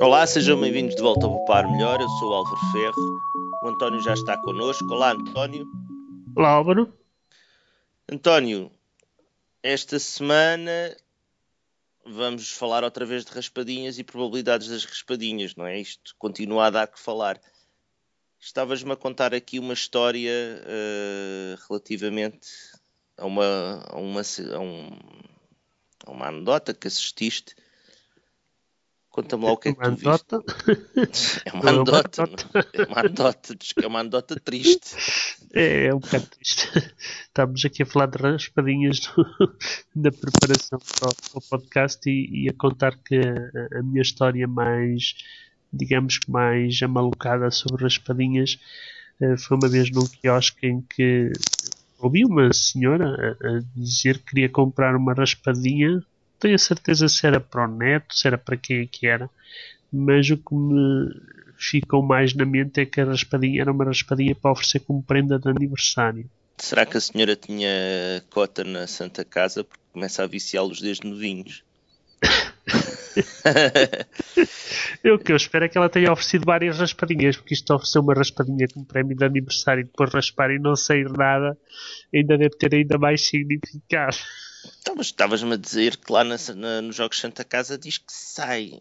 Olá, sejam bem-vindos de volta ao Popar Melhor. Eu sou o Álvaro Ferro. O António já está connosco. Olá, António. Olá, Álvaro. António, esta semana vamos falar outra vez de raspadinhas e probabilidades das raspadinhas, não é? Isto continua a dar que falar. Estavas-me a contar aqui uma história uh, relativamente a uma, a uma, a um, a uma anedota que assististe Conta-me lá o que é que tu viste. É uma anedota. É uma anedota. Diz que é uma anedota triste. É, é um bocado triste. Estamos aqui a falar de raspadinhas na preparação para o, podcast e, e, a contar que a, a, minha história mais, digamos que mais amalucada sobre raspadinhas uh, foi uma vez num quiosque em que ouvi uma senhora a, a dizer que queria comprar uma raspadinha tenho a certeza se era para o neto, se era para quem é que era, mas o que me ficou mais na mente é que a raspadinha era uma raspadinha para oferecer como prenda de aniversário. Será que a senhora tinha cota na Santa Casa porque começa a viciá-los desde novinhos? eu, o que eu espero é que ela tenha oferecido várias raspadinhas, porque isto ofereceu uma raspadinha como prémio de aniversário e depois raspar e não sair nada, ainda deve ter ainda mais significado. Então, mas estavas-me a dizer que lá na, na, nos Jogos Santa Casa diz que sai,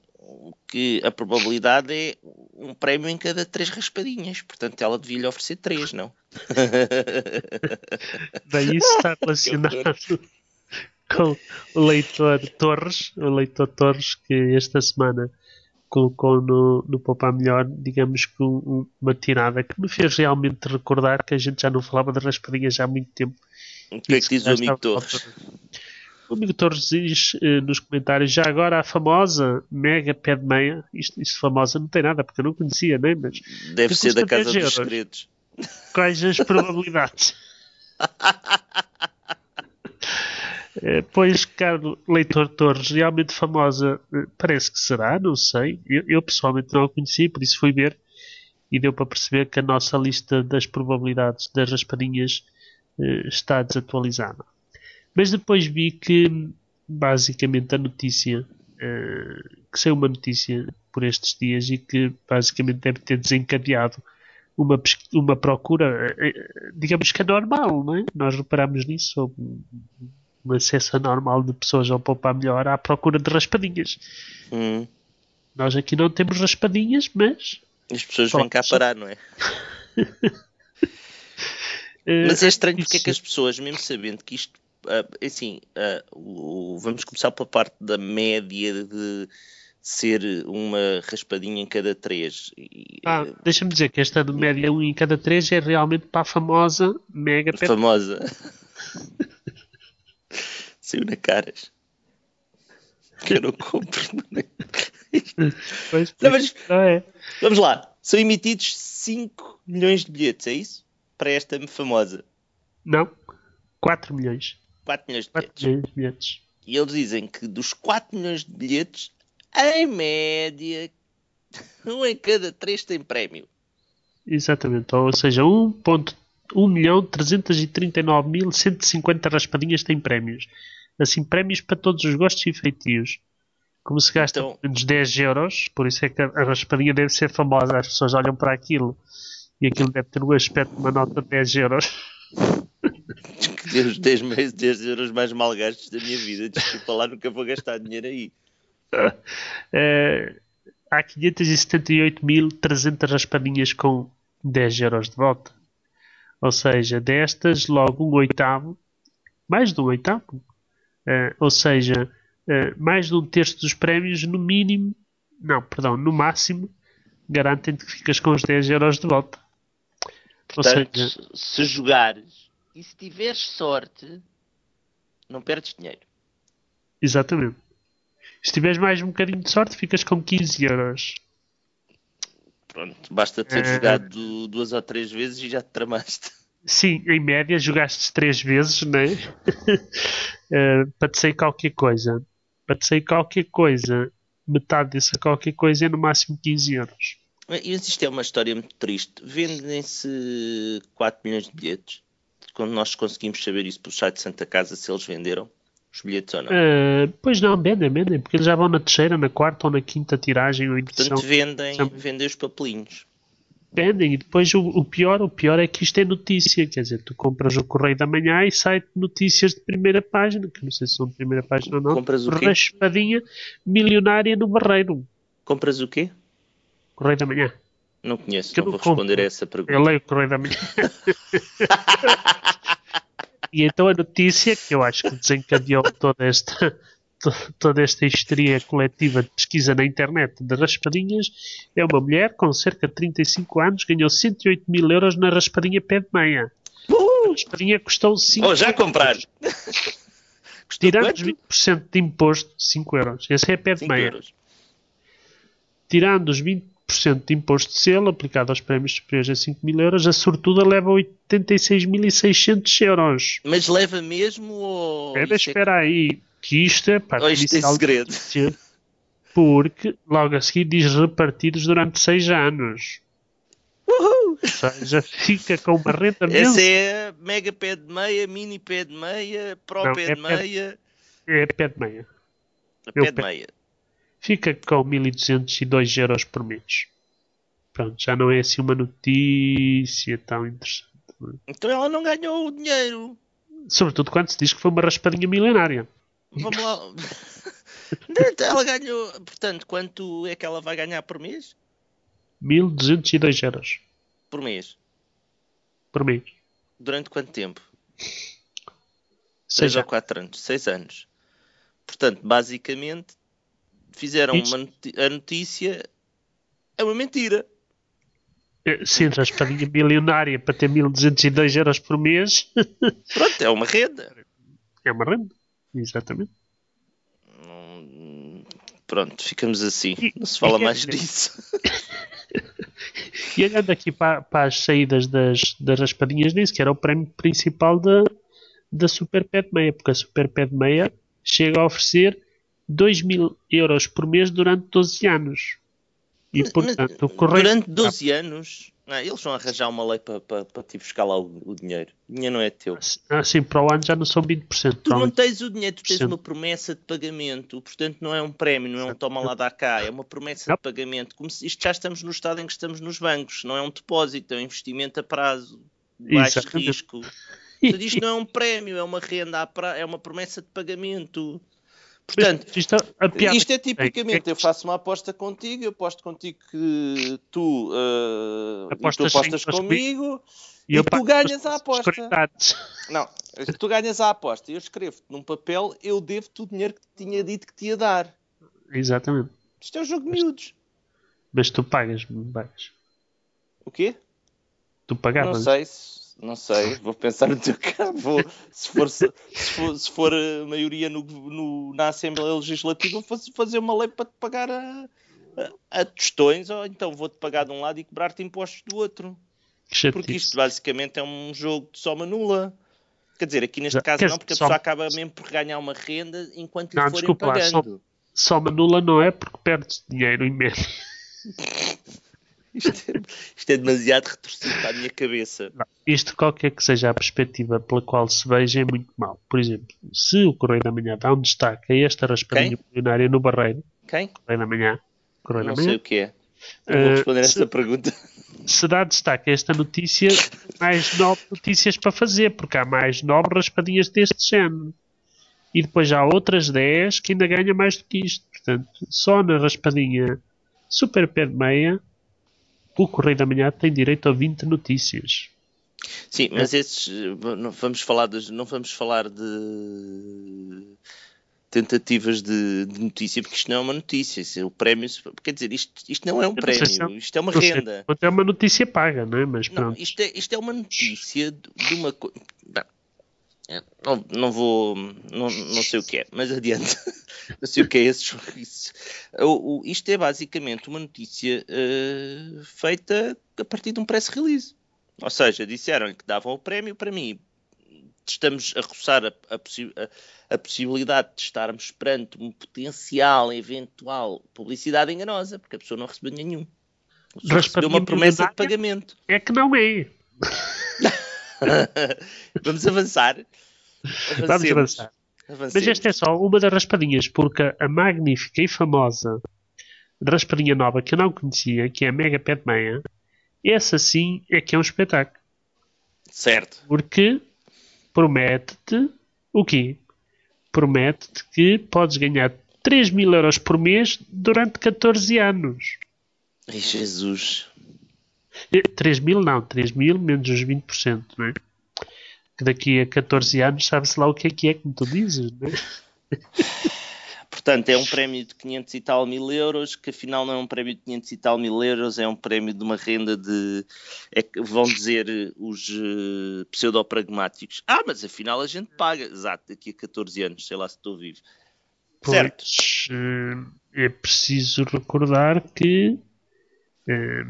que a probabilidade é um prémio em cada três raspadinhas. Portanto, ela devia lhe oferecer três, não? Bem, isso está relacionado com o leitor Torres, o leitor Torres, que esta semana colocou no, no Poupar Melhor, digamos que um, uma tirada que me fez realmente recordar que a gente já não falava de raspadinhas há muito tempo o que é que diz o amigo Torres? O amigo Torres diz uh, nos comentários, já agora a famosa Mega Pé de Meia, isto, isto famosa não tem nada, porque eu não conhecia, né? Mas Deve ser da Casa dos Segredos. Quais as probabilidades? uh, pois, caro leitor Torres, realmente famosa, uh, parece que será, não sei. Eu, eu pessoalmente não a conheci, por isso fui ver e deu para perceber que a nossa lista das probabilidades das raspadinhas eh, está desatualizada. Mas depois vi que, basicamente, a notícia, eh, que saiu uma notícia por estes dias e que, basicamente, deve ter desencadeado uma, uma procura, eh, digamos que é normal, não é? Nós reparamos nisso, um acesso anormal de pessoas ao poupar melhor à procura de raspadinhas. Hum. Nós aqui não temos raspadinhas, mas. As pessoas vêm cá parar, não é? Eh, Mas é estranho porque é que as pessoas, mesmo sabendo que isto, uh, assim, uh, vamos começar pela parte da média de ser uma raspadinha em cada três. Ah, deixa-me dizer que esta de média um em cada três é realmente para a famosa mega pet. Famosa. Saiu na caras. Que eu não compro. pois, não, mas, não é. Vamos lá. São emitidos 5 milhões de bilhetes, é isso? para esta famosa? Não. 4 milhões. 4 milhões de 4 bilhetes. Milhões de bilhetes. E eles dizem que dos 4 milhões de bilhetes, em média, um em cada 3 tem prémio. Exatamente. Ou seja, 1.339.150 raspadinhas têm prémios. Assim, prémios para todos os gostos e feitios. Como se gasta então, menos 10 euros, por isso é que a raspadinha deve ser famosa. As pessoas olham para aquilo e aquilo deve ter o aspecto de uma nota de 10 euros. os 10, 10 euros mais mal gastos da minha vida. Desculpa lá, nunca vou gastar dinheiro aí. É, há 578.300 raspadinhas com 10 euros de volta. Ou seja, destas, logo um oitavo, mais de um oitavo, é, ou seja, é, mais de um terço dos prémios, no mínimo, não, perdão, no máximo, garantem-te que ficas com os 10 euros de volta. Portanto, seja... se jogares e se tiveres sorte, não perdes dinheiro. Exatamente. Se tiveres mais um bocadinho de sorte, ficas com 15 euros. Pronto, basta ter é... jogado duas ou três vezes e já te tramaste. Sim, em média jogaste três vezes, né? uh, para te sair qualquer coisa. Para te sair qualquer coisa, metade dessa qualquer coisa é no máximo 15 euros. Isto é uma história muito triste. Vendem-se 4 milhões de bilhetes. Quando nós conseguimos saber isso pelo site de Santa Casa, se eles venderam. os bilhetes ou não? Uh, pois não, vendem, vendem, porque eles já vão na terceira, na quarta ou na quinta tiragem ou edição. Portanto, vendem, vendem os papelinhos. Vendem, e depois o, o, pior, o pior é que isto é notícia, quer dizer, tu compras o Correio da Manhã e sai notícias de primeira página, que não sei se são de primeira página ou não. Compras o quê? Raspadinha milionária no Barreiro. Compras o quê? Correio da Manhã. Não conheço, não, não vou responder a essa pergunta. Eu leio o Correio da Manhã. E então a notícia, que eu acho que desencadeou toda esta, toda esta histeria coletiva de pesquisa na internet de raspadinhas, é uma mulher com cerca de 35 anos, ganhou 108 mil euros na raspadinha pé de meia. Uh! A raspadinha custou 5 Oh, já comprar! Tirando os 20% de imposto, 5 euros. Esse é pé de meia. Euros. Tirando os 20 de imposto de selo aplicado aos prémios superiores a 5 mil euros, a sortuda leva 86.600 euros. Mas leva mesmo ou... Espera, espera é... aí, que isto é parte isto é segredo. Porque logo a seguir diz repartidos durante 6 anos. Uhul! Ou seja, fica com uma renda mesmo. Essa é mega pé de meia, mini pé de meia, pro Não, pé é de meia. Pé, é pé de meia. Pé de meia fica com 1202 euros por mês. Pronto, já não é assim uma notícia tão interessante. É? Então ela não ganhou o dinheiro. Sobretudo quando se diz que foi uma raspadinha milionária. Vamos lá. ela ganhou. Portanto, quanto é que ela vai ganhar por mês? 1202 euros. Por mês? Por mês. Durante quanto tempo? Seis ou quatro anos. Seis anos. Portanto, basicamente, fizeram uma a notícia é uma mentira. É, sim, a espadinha milionária para ter 1202 euros por mês. Pronto, é uma renda. É uma renda, exatamente. Pronto, ficamos assim. Não se fala e, mais disso. e olhando aqui para, para, as saídas das, das raspadinhas, disse que era o prémio principal da, da Super Pet Meia, porque a Super Pet Meia chega a oferecer 2 mil euros por mês durante 12 anos. E, portanto, o correio... Durante 12 anos? Não, eles vão arranjar uma lei para pa, pa te buscar lá o, o, dinheiro. O dinheiro não é teu. Ah, sim, para o ano já não são 20%. Tu não tens o dinheiro, tu tens uma promessa de pagamento. Portanto, não é um prémio, não é um toma lá da cá. É uma promessa não. de pagamento. Como se, isto já estamos no estado em que estamos nos bancos. Não é um depósito, é um investimento a prazo. Baixo Exatamente. risco. Portanto, isto não é um prémio, é uma renda, pra... é uma promessa de pagamento. Portanto, isto, é, isto é tipicamente, eu faço uma aposta contigo, eu aposto contigo que tu, uh, apostas, tu apostas comigo e, e tu ganhas a aposta. Não, tu ganhas a aposta. Eu escrevo-te num papel, eu devo-te o dinheiro que te tinha dito que te ia dar. Exatamente. Isto é um jogo de miúdos. Mas tu pagas, pagas. O quê? Tu pagavas? Não sei se não sei, vou pensar no teu caso. Vou, se, for, se, for, se for a maioria no, no, na Assembleia Legislativa, vou fazer uma lei para te pagar a, a, a tostões, ou então vou-te pagar de um lado e cobrar-te impostos do outro. Porque isto basicamente é um jogo de soma nula. Quer dizer, aqui neste caso não, porque a pessoa acaba mesmo por ganhar uma renda enquanto lhe não, forem desculpa, pagando. Soma nula não é porque perdes dinheiro imenso. Isto é, isto é demasiado retorcido para a minha cabeça. Não, isto, qualquer que seja a perspectiva pela qual se veja, é muito mal. Por exemplo, se o Correio da Manhã dá um destaque a esta raspadinha milionária no Barreiro. Quem? Correio da Manhã. Correio Não da Manhã. sei o que é. Eu vou responder uh, esta pergunta. Se dá destaque a esta notícia, mais nove notícias para fazer, porque há mais nove raspadinhas deste género. E depois há outras 10 que ainda ganham mais do que isto. Portanto, só na raspadinha super pé de meia o Correio da Manhã tem direito a 20 notícias. Sim, mas esses não vamos falar de, não vamos falar de tentativas de, de, notícia, porque isto não é uma notícia, é o prémio, quer dizer, isto, isto não é um prémio, é isto é uma renda. É uma notícia paga, não é? Mas não, isto é, isto é uma notícia de uma coisa. Não, não vou, não, não sei o que é, mas adiante. não sei o que é esse isso. O, o, isto é basicamente uma notícia uh, feita a partir de um press release. Ou seja, disseram-lhe que davam o prémio para mim. Estamos a roçar a, a, a, a possibilidade de estarmos perante um potencial, eventual publicidade enganosa, porque a pessoa não recebeu nenhum. Recebeu uma promessa de pagamento. É que não é. Vamos avançar. Vamos avançar. Avancemos. Mas esta é só uma das raspadinhas, porque a magnífica e famosa raspadinha nova que eu não conhecia, que é a Mega Pet Meia, essa sim é que é um espetáculo. Certo. Porque promete-te o quê? Promete-te que podes ganhar 3 mil euros por mês durante 14 anos. Ai, Jesus. Eh, 3 mil não, 3 mil menos os 20%, não é? Que daqui a 14 anos sabe-se lá o que é que é, como tu dizes, não é? Portanto, é um prémio de 500 e tal mil euros, que afinal não é um prémio de 500 e tal mil euros, é um prémio de uma renda de. É que vão dizer eh, os uh, pseudopragmáticos. Ah, mas afinal a gente paga. Exato, daqui a 14 anos, sei lá se estou vivo. Certo. Pois, eh, é preciso recordar que. eh,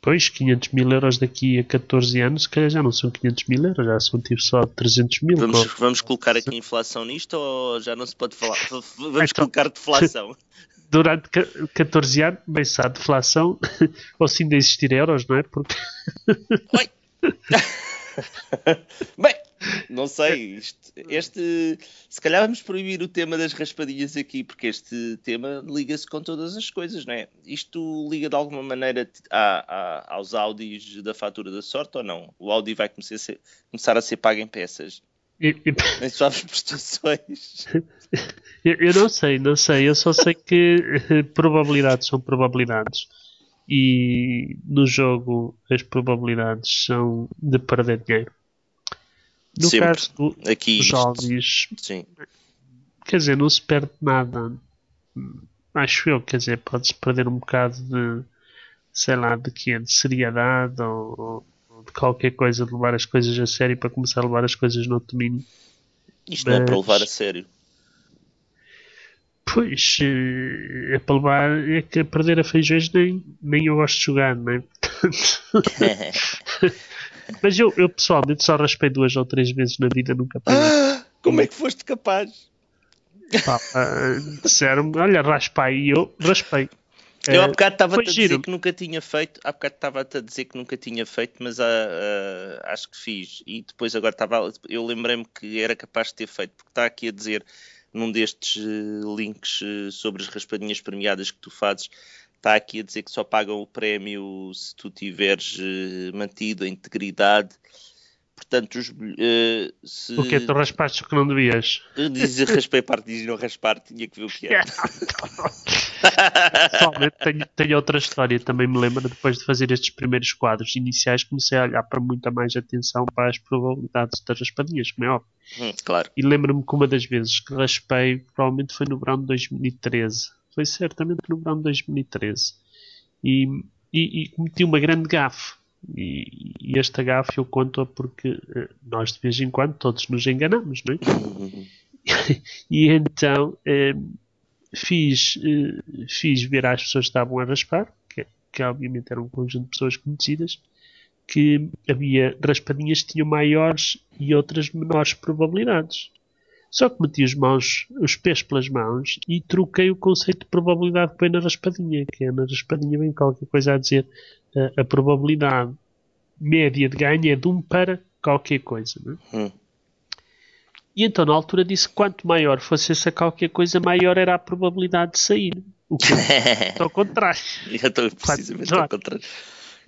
Pois, 500 mil euros daqui a 14 anos, se calhar já não são 500 mil euros, já são tipo só 300 mil. Vamos, Qual- vamos colocar aqui inflação nisto ou já não se pode falar? Vamos Então- colocar deflação. Durante ca- 14 anos, bem se há deflação, ou se ainda existir euros, não é? Porque Oi! Bem, não sei. Isto, este, se calhar vamos proibir o tema das raspadinhas aqui, porque este tema liga-se com todas as coisas, não é? Isto liga de alguma maneira a- a- aos Audis da fatura da sorte ou não? O Audi vai começar a ser, começar a ser pago em peças, eu, eu- em suaves prestações. eu- eu não sei, não sei. Eu só sei que eh, probabilidades são probabilidades. E no jogo as probabilidades são de perder dinheiro. No Sempre. caso do- Aqui, dos Audis, sim. quer dizer, não se perde nada. Acho eu, quer dizer, pode-se perder um bocado de, sei lá, de quê? De seriedade ou, ou de qualquer coisa, de levar as coisas a sério para começar a levar as coisas no domínio. Isto não é para Mas- levar a sério. Pois, eh, é para levar, é que a perder a feijões nem, nem eu gosto de jogar, não é? Mas eu, eu pessoalmente só raspei duas ou três vezes na vida, nunca perdi. Ah, como é que foste capaz? Pá, ah, Disseram-me, olha, raspa e eu raspei. Eu há Eh, bocado estava-te foi a dizer giro. que nunca tinha feito, há bocado estava-te a dizer que nunca tinha feito, mas ah, ah, acho que fiz. E depois agora estava, eu lembrei-me que era capaz de ter feito, porque está aqui a dizer num destes eh, links eh, sobre as raspadinhas premiadas que tu fazes, está aqui a dizer que só pagam o prémio se tu tiveres eh, mantido a integridade. Portanto, os, eh, se Porque tu raspaste o que não devias. diz raspei parte, diz não raspar, tinha que ver o que é. Pessoalmente tenho, tenho outra história, também me lembro, depois de fazer estes primeiros quadros iniciais, comecei a olhar para muita mais atenção para as probabilidades das raspadinhas, como é óbvio. Hum, claro. E lembro-me que uma das vezes que raspei, provavelmente foi no verão de 2013. Foi certamente no verão de 2013. E, e, e cometi uma grande gafe. E, e esta gafe eu conto-a porque eh, nós de vez em quando todos nos enganamos, não é? e então eh, fiz, eh, fiz ver às pessoas que estavam a raspar, que, que obviamente era um conjunto de pessoas conhecidas, que havia raspadinhas que tinham maiores e outras menores probabilidades. Só que meti os, mãos, os pés pelas mãos e troquei o conceito de probabilidade que vem na raspadinha, que é na raspadinha vem qualquer coisa a dizer eh, a probabilidade média de ganho é de 1 para qualquer coisa. É? Hum. E então na altura disse que quanto maior fosse essa qualquer coisa, maior era a probabilidade de sair. O que é ao contrário. Eu estou precisamente Quatro- ao contrário.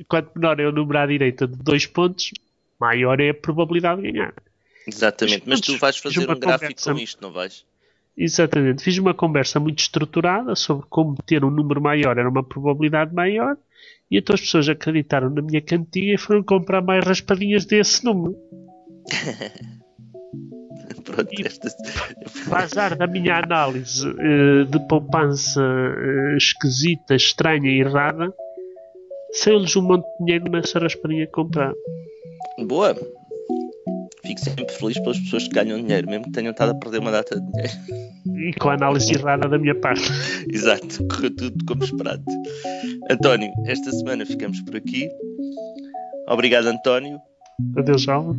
Quanto menor é o número à direita de dois pontos, maior é a probabilidade de ganhar. Exatamente, mas tu vais fazer um gráfico conversa- com isto, não vais? Exatamente. Fiz uma conversa muito estruturada sobre como ter um número maior era uma probabilidade maior e então as pessoas acreditaram na minha cantiga e foram comprar mais raspadinhas desse número. Pronto, E- esta... Para azar da minha análise eh, de poupança eh, esquisita, estranha e errada, saiu-lhes um monte de dinheiro nessa raspadinha que compraram. Boa. Fico sempre feliz pelas pessoas que ganham dinheiro, mesmo que tenham estado a perder uma data de dinheiro. E com a análise errada da minha parte. Exato, correu tudo como esperado. António, esta semana ficamos por aqui. Obrigado, António. Adeus, Alva.